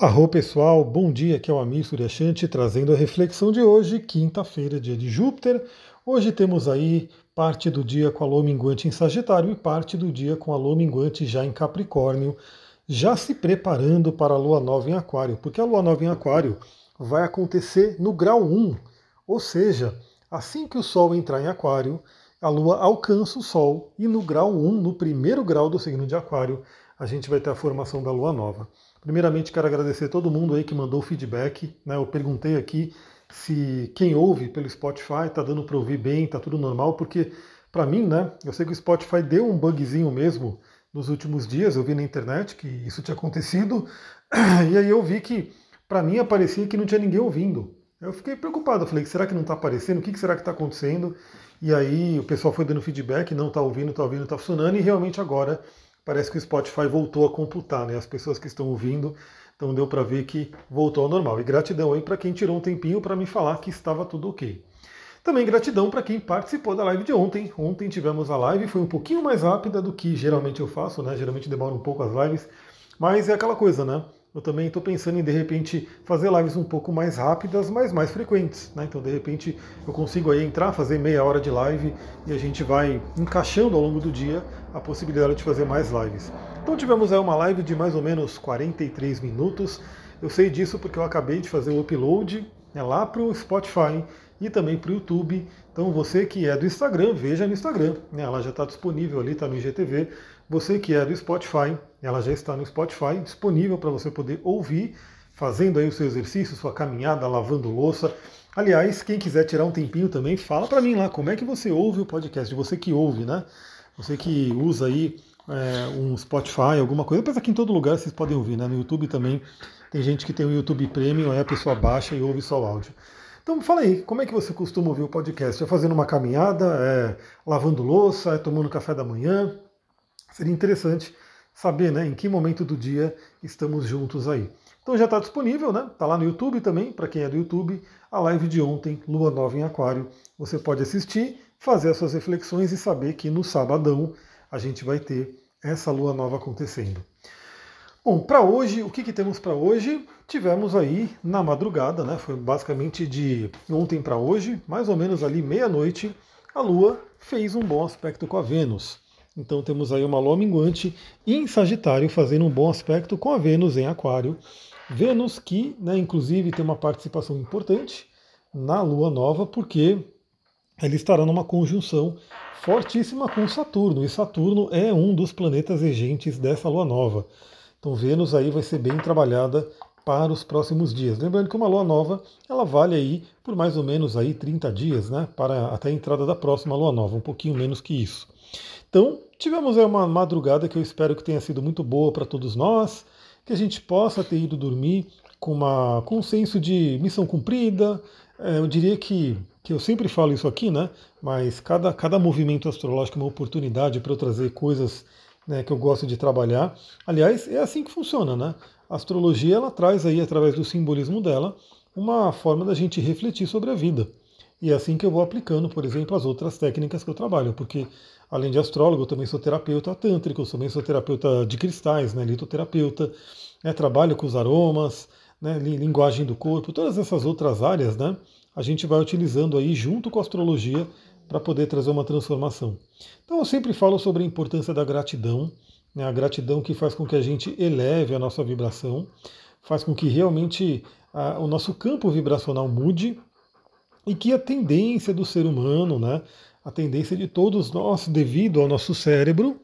Arro pessoal, bom dia, aqui é o Amir Suryashanti trazendo a reflexão de hoje, quinta-feira, dia de Júpiter. Hoje temos aí parte do dia com a lua minguante em Sagitário e parte do dia com a lua minguante já em Capricórnio, já se preparando para a lua nova em Aquário, porque a lua nova em Aquário vai acontecer no grau 1, ou seja, assim que o Sol entrar em Aquário, a lua alcança o Sol e no grau 1, no primeiro grau do signo de Aquário, a gente vai ter a formação da lua nova. Primeiramente, quero agradecer todo mundo aí que mandou feedback. Né? Eu perguntei aqui se quem ouve pelo Spotify está dando para ouvir bem, está tudo normal, porque para mim, né, eu sei que o Spotify deu um bugzinho mesmo nos últimos dias, eu vi na internet que isso tinha acontecido, e aí eu vi que para mim aparecia que não tinha ninguém ouvindo. Eu fiquei preocupado, eu falei, será que não está aparecendo? O que será que está acontecendo? E aí o pessoal foi dando feedback, não está ouvindo, está ouvindo, está funcionando, e realmente agora parece que o Spotify voltou a computar, né? As pessoas que estão ouvindo, então deu para ver que voltou ao normal. E gratidão aí para quem tirou um tempinho para me falar que estava tudo ok. Também gratidão para quem participou da live de ontem. Ontem tivemos a live, foi um pouquinho mais rápida do que geralmente eu faço, né? Geralmente demora um pouco as lives, mas é aquela coisa, né? Eu também estou pensando em de repente fazer lives um pouco mais rápidas, mas mais frequentes. Né? Então de repente eu consigo aí entrar, fazer meia hora de live e a gente vai encaixando ao longo do dia a possibilidade de fazer mais lives. Então tivemos aí uma live de mais ou menos 43 minutos. Eu sei disso porque eu acabei de fazer o upload né, lá para o Spotify e também para o YouTube. Então você que é do Instagram, veja no Instagram. Né? Ela já está disponível ali, está no IGTV. Você que é do Spotify, ela já está no Spotify, disponível para você poder ouvir, fazendo aí o seu exercício, sua caminhada, lavando louça. Aliás, quem quiser tirar um tempinho também, fala para mim lá como é que você ouve o podcast, você que ouve, né? Você que usa aí é, um Spotify, alguma coisa, depois aqui em todo lugar vocês podem ouvir, né? No YouTube também tem gente que tem o YouTube Premium, aí a pessoa baixa e ouve só o áudio. Então fala aí, como é que você costuma ouvir o podcast? É fazendo uma caminhada, é lavando louça, é tomando café da manhã? Seria interessante saber né, em que momento do dia estamos juntos aí. Então já está disponível, né? Está lá no YouTube também, para quem é do YouTube, a live de ontem, Lua Nova em Aquário. Você pode assistir, fazer as suas reflexões e saber que no sabadão a gente vai ter essa lua nova acontecendo. Bom, para hoje, o que, que temos para hoje? Tivemos aí na madrugada, né? Foi basicamente de ontem para hoje, mais ou menos ali meia-noite, a Lua fez um bom aspecto com a Vênus. Então temos aí uma lua minguante em Sagitário fazendo um bom aspecto com a Vênus em Aquário. Vênus que, né, inclusive, tem uma participação importante na lua nova, porque ela estará numa conjunção fortíssima com Saturno, e Saturno é um dos planetas regentes dessa lua nova. Então Vênus aí vai ser bem trabalhada para os próximos dias. Lembrando que uma lua nova, ela vale aí por mais ou menos aí 30 dias, né, para até a entrada da próxima lua nova, um pouquinho menos que isso. Então, tivemos aí uma madrugada que eu espero que tenha sido muito boa para todos nós, que a gente possa ter ido dormir com, uma, com um senso de missão cumprida. É, eu diria que, que eu sempre falo isso aqui, né? Mas cada, cada movimento astrológico é uma oportunidade para eu trazer coisas né, que eu gosto de trabalhar. Aliás, é assim que funciona, né? A astrologia ela traz aí, através do simbolismo dela, uma forma da gente refletir sobre a vida. E é assim que eu vou aplicando, por exemplo, as outras técnicas que eu trabalho, porque além de astrólogo, eu também sou terapeuta tântrico, eu também sou terapeuta de cristais, né, litoterapeuta, né, trabalho com os aromas, né, linguagem do corpo, todas essas outras áreas, né, a gente vai utilizando aí junto com a astrologia para poder trazer uma transformação. Então eu sempre falo sobre a importância da gratidão, né, a gratidão que faz com que a gente eleve a nossa vibração, faz com que realmente a, o nosso campo vibracional mude e que a tendência do ser humano, né, a tendência de todos nós, devido ao nosso cérebro,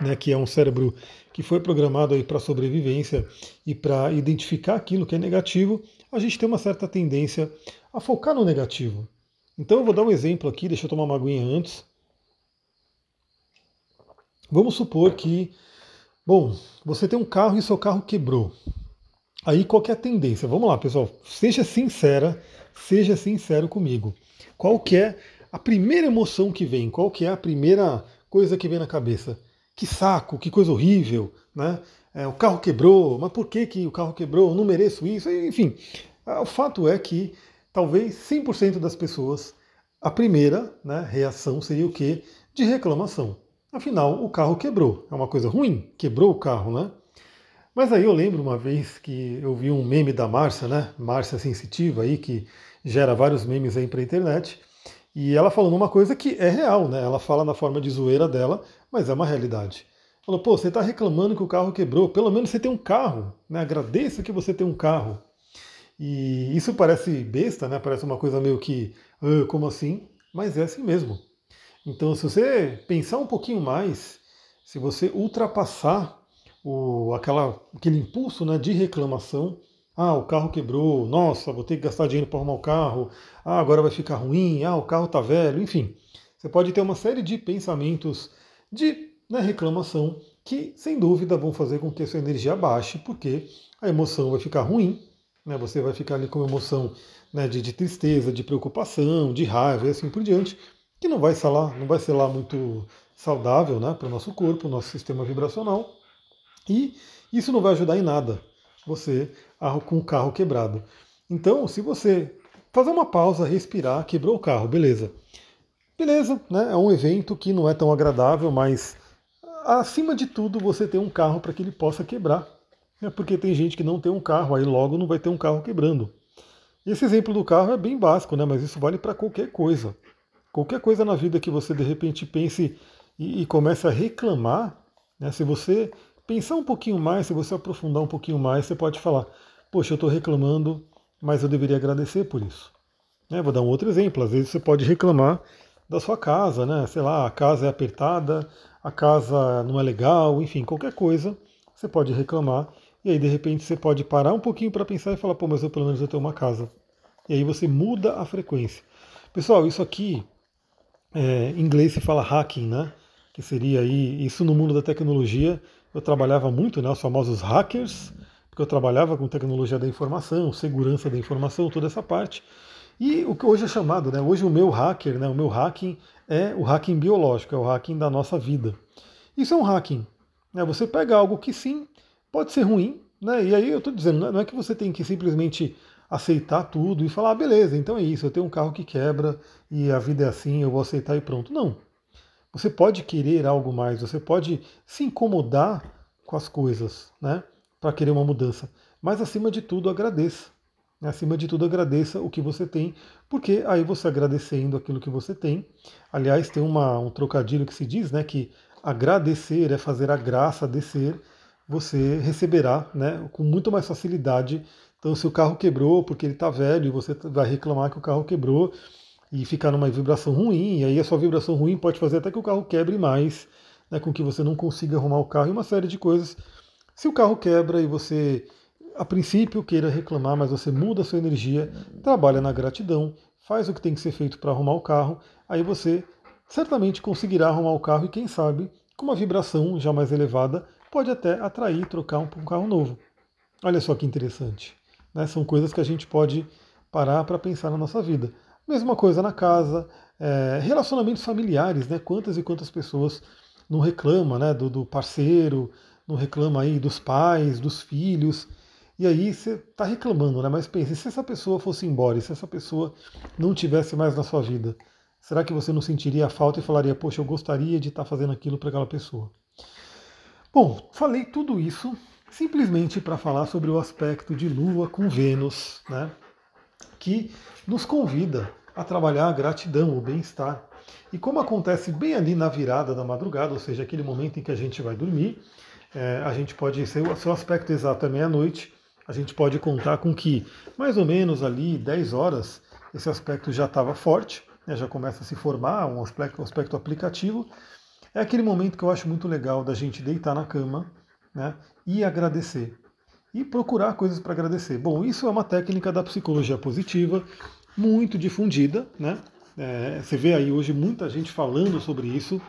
né, que é um cérebro que foi programado para sobrevivência e para identificar aquilo que é negativo, a gente tem uma certa tendência a focar no negativo. Então eu vou dar um exemplo aqui, deixa eu tomar uma aguinha antes. Vamos supor que, bom, você tem um carro e seu carro quebrou. Aí qual é a tendência? Vamos lá, pessoal, seja sincera, seja sincero comigo. Qual que é a primeira emoção que vem, qual que é a primeira coisa que vem na cabeça? Que saco, que coisa horrível, né? É, o carro quebrou, mas por que, que o carro quebrou? Eu não mereço isso, enfim. O fato é que talvez 100% das pessoas, a primeira né, reação seria o quê? De reclamação. Afinal, o carro quebrou. É uma coisa ruim, quebrou o carro, né? Mas aí eu lembro uma vez que eu vi um meme da Márcia, né? Márcia Sensitiva aí, que gera vários memes aí pra internet. E ela falando uma coisa que é real, né? Ela fala na forma de zoeira dela, mas é uma realidade. Falou, pô, você está reclamando que o carro quebrou, pelo menos você tem um carro, né? Agradeça que você tem um carro. E isso parece besta, né? Parece uma coisa meio que, ah, como assim? Mas é assim mesmo. Então, se você pensar um pouquinho mais, se você ultrapassar o, aquela, aquele impulso né, de reclamação, ah, o carro quebrou, nossa, vou ter que gastar dinheiro para arrumar o carro, ah, agora vai ficar ruim, ah, o carro está velho, enfim. Você pode ter uma série de pensamentos de né, reclamação que, sem dúvida, vão fazer com que a sua energia baixe, porque a emoção vai ficar ruim, né, você vai ficar ali com emoção né, de, de, tristeza, de preocupação, de raiva e assim por diante, que não vai ser lá, não vai ser lá muito saudável né, para o nosso corpo, nosso sistema vibracional. E isso não vai ajudar em nada você com o carro quebrado. Então, se você fazer uma pausa, respirar, quebrou o carro, beleza. Beleza, né? É um evento que não é tão agradável, mas acima de tudo você tem um carro para que ele possa quebrar. É porque tem gente que não tem um carro, aí logo não vai ter um carro quebrando. Esse exemplo do carro é bem básico, né? mas isso vale para qualquer coisa. Qualquer coisa na vida que você de repente pense e, e comece a reclamar, né? se você pensar um pouquinho mais, se você aprofundar um pouquinho mais, você pode falar: Poxa, eu estou reclamando, mas eu deveria agradecer por isso. Né? Vou dar um outro exemplo. Às vezes você pode reclamar da sua casa, né? Sei lá, a casa é apertada, a casa não é legal, enfim, qualquer coisa, você pode reclamar. E aí, de repente, você pode parar um pouquinho para pensar e falar, pô, mas eu pelo menos eu tenho uma casa. E aí você muda a frequência. Pessoal, isso aqui, é, em inglês se fala hacking, né? Que seria aí, isso no mundo da tecnologia, eu trabalhava muito, né? Os famosos hackers, porque eu trabalhava com tecnologia da informação, segurança da informação, toda essa parte. E o que hoje é chamado, né? Hoje o meu hacker, né? O meu hacking é o hacking biológico, é o hacking da nossa vida. Isso é um hacking. Né? Você pega algo que sim pode ser ruim, né? E aí eu estou dizendo, não é que você tem que simplesmente aceitar tudo e falar, ah, beleza, então é isso, eu tenho um carro que quebra e a vida é assim, eu vou aceitar e pronto. Não. Você pode querer algo mais, você pode se incomodar com as coisas, né? Para querer uma mudança. Mas acima de tudo, agradeça. Acima de tudo, agradeça o que você tem, porque aí você agradecendo aquilo que você tem. Aliás, tem uma, um trocadilho que se diz, né, que agradecer é fazer a graça descer, você receberá, né, com muito mais facilidade. Então, se o carro quebrou porque ele está velho você vai reclamar que o carro quebrou e ficar numa vibração ruim, e aí a sua vibração ruim pode fazer até que o carro quebre mais, né, com que você não consiga arrumar o carro e uma série de coisas. Se o carro quebra e você a princípio queira reclamar, mas você muda a sua energia, trabalha na gratidão, faz o que tem que ser feito para arrumar o carro, aí você certamente conseguirá arrumar o carro e quem sabe, com uma vibração já mais elevada, pode até atrair e trocar um, um carro novo. Olha só que interessante. Né? São coisas que a gente pode parar para pensar na nossa vida. Mesma coisa na casa, é, relacionamentos familiares, né? Quantas e quantas pessoas não reclamam né, do, do parceiro, não reclamam aí dos pais, dos filhos. E aí você está reclamando, né? Mas pense, se essa pessoa fosse embora, e se essa pessoa não tivesse mais na sua vida, será que você não sentiria a falta e falaria, poxa, eu gostaria de estar tá fazendo aquilo para aquela pessoa? Bom, falei tudo isso simplesmente para falar sobre o aspecto de Lua com Vênus, né? Que nos convida a trabalhar a gratidão, o bem-estar. E como acontece bem ali na virada da madrugada, ou seja, aquele momento em que a gente vai dormir, é, a gente pode ser o seu aspecto exato é meia-noite, a gente pode contar com que mais ou menos ali 10 horas esse aspecto já estava forte, né, já começa a se formar um aspecto, um aspecto aplicativo. É aquele momento que eu acho muito legal da gente deitar na cama né, e agradecer. E procurar coisas para agradecer. Bom, isso é uma técnica da psicologia positiva, muito difundida, né? É, você vê aí hoje muita gente falando sobre isso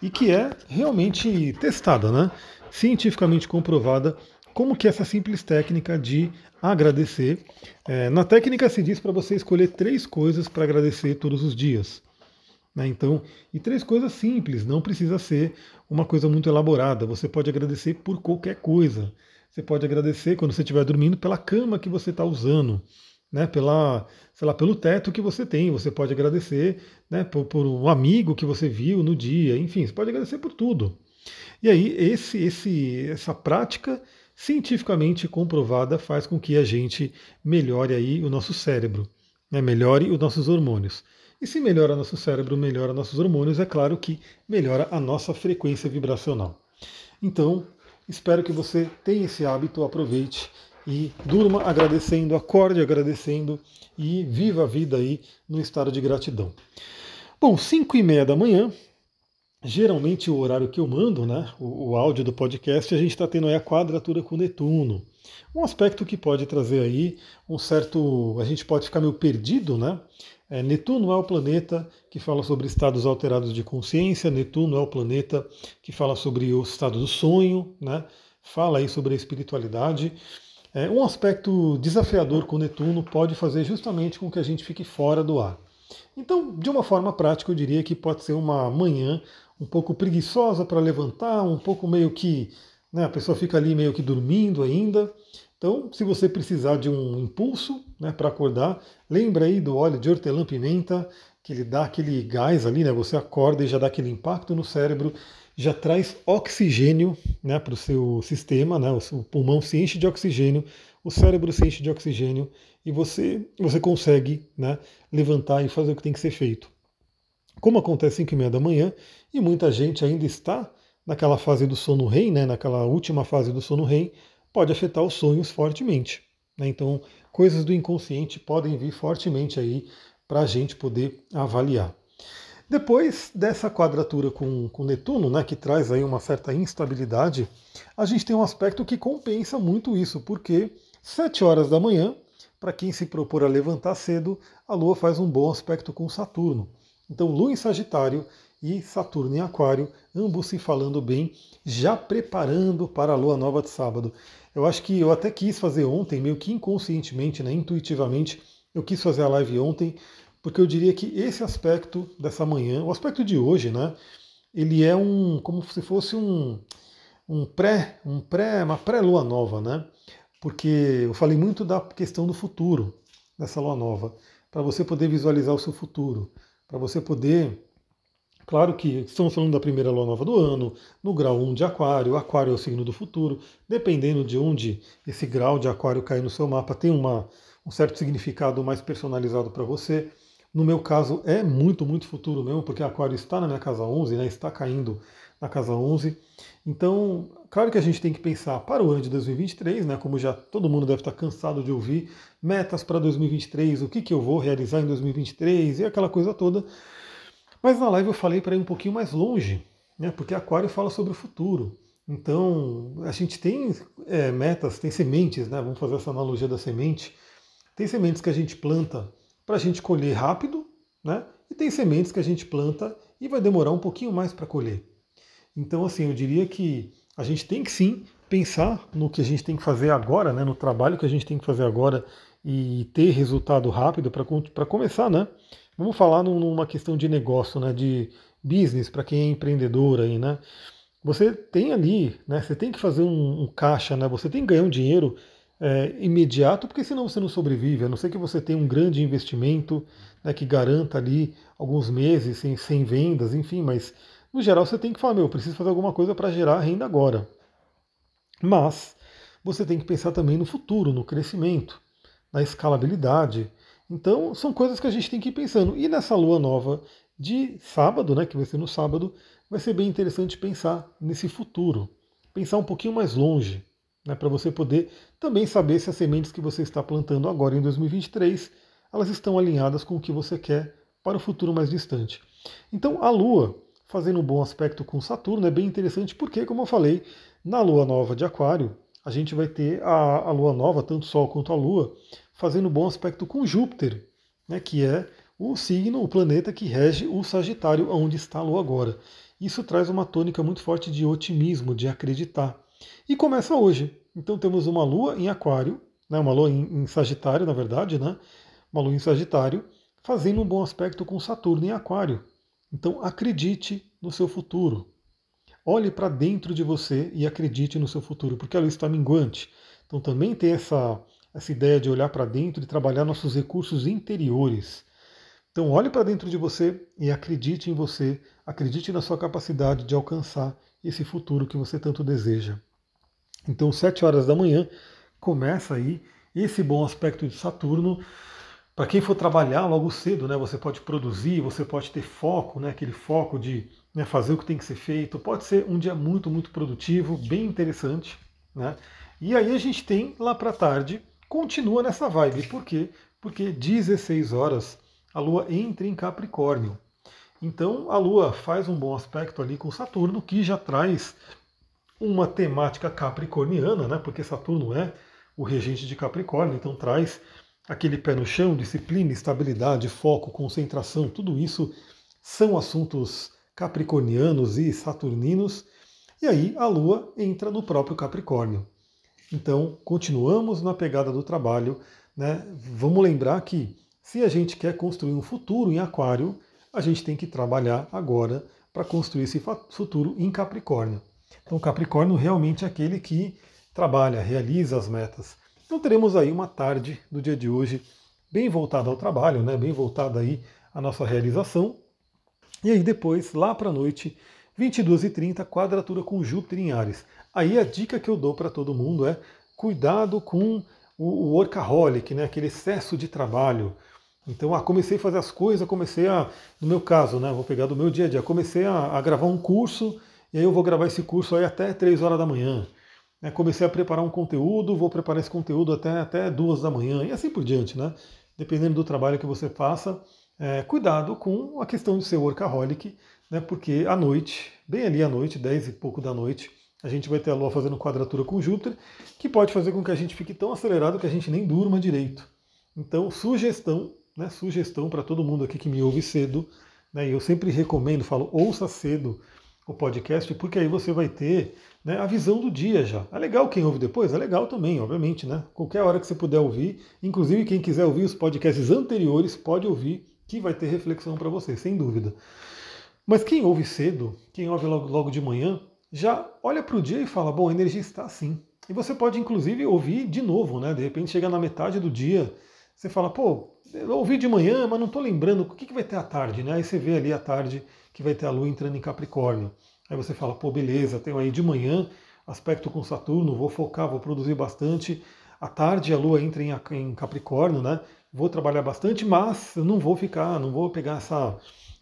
e que é realmente testada, né? cientificamente comprovada como que essa simples técnica de agradecer. É, na técnica se diz para você escolher três coisas para agradecer todos os dias. Né? Então, e três coisas simples, não precisa ser uma coisa muito elaborada. Você pode agradecer por qualquer coisa. Você pode agradecer quando você estiver dormindo pela cama que você está usando, né? Pela, sei lá, pelo teto que você tem. Você pode agradecer, né? Por, por um amigo que você viu no dia. Enfim, você pode agradecer por tudo. E aí esse, esse, essa prática cientificamente comprovada faz com que a gente melhore aí o nosso cérebro, né? melhore os nossos hormônios. E se melhora nosso cérebro, melhora nossos hormônios, é claro que melhora a nossa frequência vibracional. Então, espero que você tenha esse hábito, aproveite e durma agradecendo, acorde agradecendo e viva a vida aí no estado de gratidão. Bom, 5 e meia da manhã, geralmente o horário que eu mando, né, o, o áudio do podcast, a gente está tendo aí a quadratura com Netuno. Um aspecto que pode trazer aí um certo. A gente pode ficar meio perdido, né? É, Netuno é o planeta que fala sobre estados alterados de consciência, Netuno é o planeta que fala sobre o estado do sonho, né? fala aí sobre a espiritualidade. É, um aspecto desafiador com Netuno pode fazer justamente com que a gente fique fora do ar. Então, de uma forma prática, eu diria que pode ser uma manhã um pouco preguiçosa para levantar, um pouco meio que né, a pessoa fica ali meio que dormindo ainda. Então, se você precisar de um impulso né, para acordar, lembra aí do óleo de hortelã-pimenta, que ele dá aquele gás ali, né? Você acorda e já dá aquele impacto no cérebro, já traz oxigênio né, para o seu sistema, né? O pulmão se enche de oxigênio, o cérebro se enche de oxigênio e você, você consegue né, levantar e fazer o que tem que ser feito. Como acontece às 5 e meia da manhã, e muita gente ainda está naquela fase do sono REM, né, naquela última fase do sono REM, pode afetar os sonhos fortemente. Né? Então, coisas do inconsciente podem vir fortemente aí para a gente poder avaliar. Depois dessa quadratura com, com Netuno, né, que traz aí uma certa instabilidade, a gente tem um aspecto que compensa muito isso, porque 7 horas da manhã, para quem se propor a levantar cedo, a Lua faz um bom aspecto com Saturno. Então, Lua em Sagitário e Saturno em Aquário, ambos se falando bem, já preparando para a Lua Nova de sábado. Eu acho que eu até quis fazer ontem, meio que inconscientemente, né, intuitivamente, eu quis fazer a live ontem, porque eu diria que esse aspecto dessa manhã, o aspecto de hoje, né, ele é um como se fosse um, um pré, um pré, uma pré-lua nova, né? Porque eu falei muito da questão do futuro dessa lua nova, para você poder visualizar o seu futuro, para você poder Claro que estamos falando da primeira lua nova do ano, no grau 1 de Aquário, Aquário é o signo do futuro, dependendo de onde esse grau de Aquário cair no seu mapa, tem uma, um certo significado mais personalizado para você. No meu caso, é muito, muito futuro mesmo, porque Aquário está na minha casa 11, né, está caindo na casa 11. Então, claro que a gente tem que pensar para o ano de 2023, né, como já todo mundo deve estar cansado de ouvir, metas para 2023, o que, que eu vou realizar em 2023 e aquela coisa toda. Mas na live eu falei para ir um pouquinho mais longe, né? porque Aquário fala sobre o futuro. Então, a gente tem é, metas, tem sementes, né? vamos fazer essa analogia da semente. Tem sementes que a gente planta para a gente colher rápido, né? e tem sementes que a gente planta e vai demorar um pouquinho mais para colher. Então, assim, eu diria que a gente tem que sim pensar no que a gente tem que fazer agora, né? no trabalho que a gente tem que fazer agora e ter resultado rápido para começar, né? Vamos falar numa questão de negócio, né, de business, para quem é empreendedor aí, né? Você tem ali, né? Você tem que fazer um, um caixa, né? Você tem que ganhar um dinheiro é, imediato, porque senão você não sobrevive, a não ser que você tenha um grande investimento né, que garanta ali alguns meses sem, sem vendas, enfim, mas no geral você tem que falar, meu, eu preciso fazer alguma coisa para gerar renda agora. Mas você tem que pensar também no futuro, no crescimento, na escalabilidade. Então, são coisas que a gente tem que ir pensando. E nessa lua nova de sábado, né, que vai ser no sábado, vai ser bem interessante pensar nesse futuro, pensar um pouquinho mais longe, né, para você poder também saber se as sementes que você está plantando agora em 2023, elas estão alinhadas com o que você quer para o futuro mais distante. Então, a lua fazendo um bom aspecto com Saturno é bem interessante porque, como eu falei, na lua nova de Aquário, a gente vai ter a, a lua nova, tanto o Sol quanto a Lua, fazendo bom aspecto com Júpiter, né, que é o signo, o planeta que rege o Sagitário, onde está a Lua agora. Isso traz uma tônica muito forte de otimismo, de acreditar. E começa hoje. Então temos uma Lua em Aquário, né, uma Lua em, em Sagitário, na verdade, né, uma Lua em Sagitário, fazendo um bom aspecto com Saturno em Aquário. Então acredite no seu futuro. Olhe para dentro de você e acredite no seu futuro, porque a lua está minguante. Então também tem essa essa ideia de olhar para dentro e trabalhar nossos recursos interiores. Então, olhe para dentro de você e acredite em você, acredite na sua capacidade de alcançar esse futuro que você tanto deseja. Então, 7 horas da manhã, começa aí esse bom aspecto de Saturno. Para quem for trabalhar logo cedo, né, você pode produzir, você pode ter foco, né, aquele foco de né, fazer o que tem que ser feito. Pode ser um dia muito, muito produtivo, bem interessante. Né? E aí a gente tem lá para tarde, continua nessa vibe. Por quê? Porque 16 horas a Lua entra em Capricórnio. Então a Lua faz um bom aspecto ali com Saturno, que já traz uma temática capricorniana, né? porque Saturno é o regente de Capricórnio, então traz aquele pé no chão, disciplina, estabilidade, foco, concentração, tudo isso são assuntos capricornianos e saturninos. E aí a Lua entra no próprio Capricórnio. Então, continuamos na pegada do trabalho. Né? Vamos lembrar que se a gente quer construir um futuro em Aquário, a gente tem que trabalhar agora para construir esse futuro em Capricórnio. Então, Capricórnio realmente é aquele que trabalha, realiza as metas. Então, teremos aí uma tarde do dia de hoje bem voltada ao trabalho, né? bem voltada aí à nossa realização. E aí depois, lá para a noite, 22h30, quadratura com Júpiter em Ares. Aí a dica que eu dou para todo mundo é cuidado com o workaholic, né? aquele excesso de trabalho. Então, ah, comecei a fazer as coisas, comecei a, no meu caso, né, vou pegar do meu dia a dia, comecei a, a gravar um curso, e aí eu vou gravar esse curso aí até 3 horas da manhã. É, comecei a preparar um conteúdo, vou preparar esse conteúdo até, até 2 da manhã, e assim por diante, né? Dependendo do trabalho que você faça, é, cuidado com a questão de ser workaholic, né? Porque à noite, bem ali à noite, 10 e pouco da noite, a gente vai ter a Lua fazendo quadratura com Júpiter, que pode fazer com que a gente fique tão acelerado que a gente nem durma direito. Então, sugestão, né, sugestão para todo mundo aqui que me ouve cedo, né, eu sempre recomendo, falo, ouça cedo o podcast, porque aí você vai ter né, a visão do dia já. É legal quem ouve depois? É legal também, obviamente, né? Qualquer hora que você puder ouvir, inclusive quem quiser ouvir os podcasts anteriores, pode ouvir, que vai ter reflexão para você, sem dúvida. Mas quem ouve cedo, quem ouve logo, logo de manhã, já olha para o dia e fala, bom, a energia está assim. E você pode, inclusive, ouvir de novo, né? De repente chega na metade do dia, você fala, pô, eu ouvi de manhã, mas não estou lembrando o que, que vai ter à tarde, né? Aí você vê ali à tarde que vai ter a Lua entrando em Capricórnio. Aí você fala, pô, beleza, tenho aí de manhã aspecto com Saturno, vou focar, vou produzir bastante. À tarde a Lua entra em Capricórnio, né? Vou trabalhar bastante, mas eu não vou ficar, não vou pegar essa,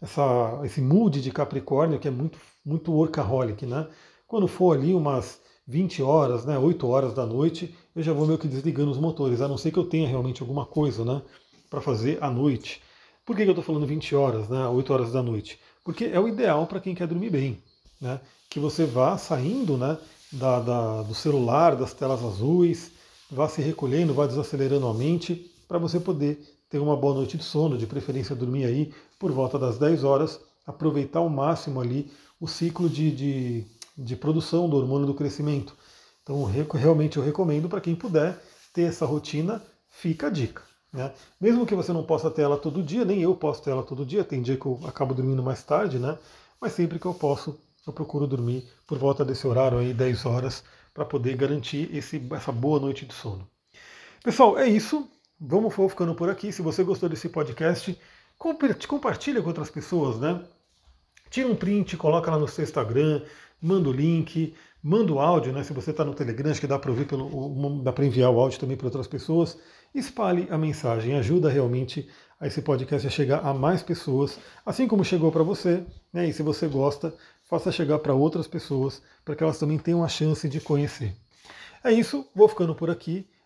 essa, esse mood de Capricórnio que é muito, muito workaholic, né? Quando for ali umas 20 horas, né, 8 horas da noite, eu já vou meio que desligando os motores, a não ser que eu tenha realmente alguma coisa, né, para fazer à noite. Por que, que eu estou falando 20 horas, né, 8 horas da noite? Porque é o ideal para quem quer dormir bem, né? Que você vá saindo, né, da, da, do celular, das telas azuis, vá se recolhendo, vá desacelerando a mente, para você poder ter uma boa noite de sono, de preferência dormir aí por volta das 10 horas, aproveitar ao máximo ali o ciclo de, de, de produção do hormônio do crescimento. Então, realmente eu recomendo para quem puder ter essa rotina, fica a dica. Né? Mesmo que você não possa ter ela todo dia, nem eu posso ter ela todo dia, tem dia que eu acabo dormindo mais tarde, né? mas sempre que eu posso, eu procuro dormir por volta desse horário aí, 10 horas, para poder garantir esse, essa boa noite de sono. Pessoal, é isso. Vamos ficando por aqui. Se você gostou desse podcast, compartilha com outras pessoas, né? Tira um print, coloca lá no seu Instagram, manda o link, manda o áudio, né? Se você está no Telegram, acho que dá para ouvir pelo, dá para enviar o áudio também para outras pessoas. Espalhe a mensagem, ajuda realmente a esse podcast a chegar a mais pessoas, assim como chegou para você, né? E se você gosta, faça chegar para outras pessoas, para que elas também tenham a chance de conhecer. É isso, vou ficando por aqui.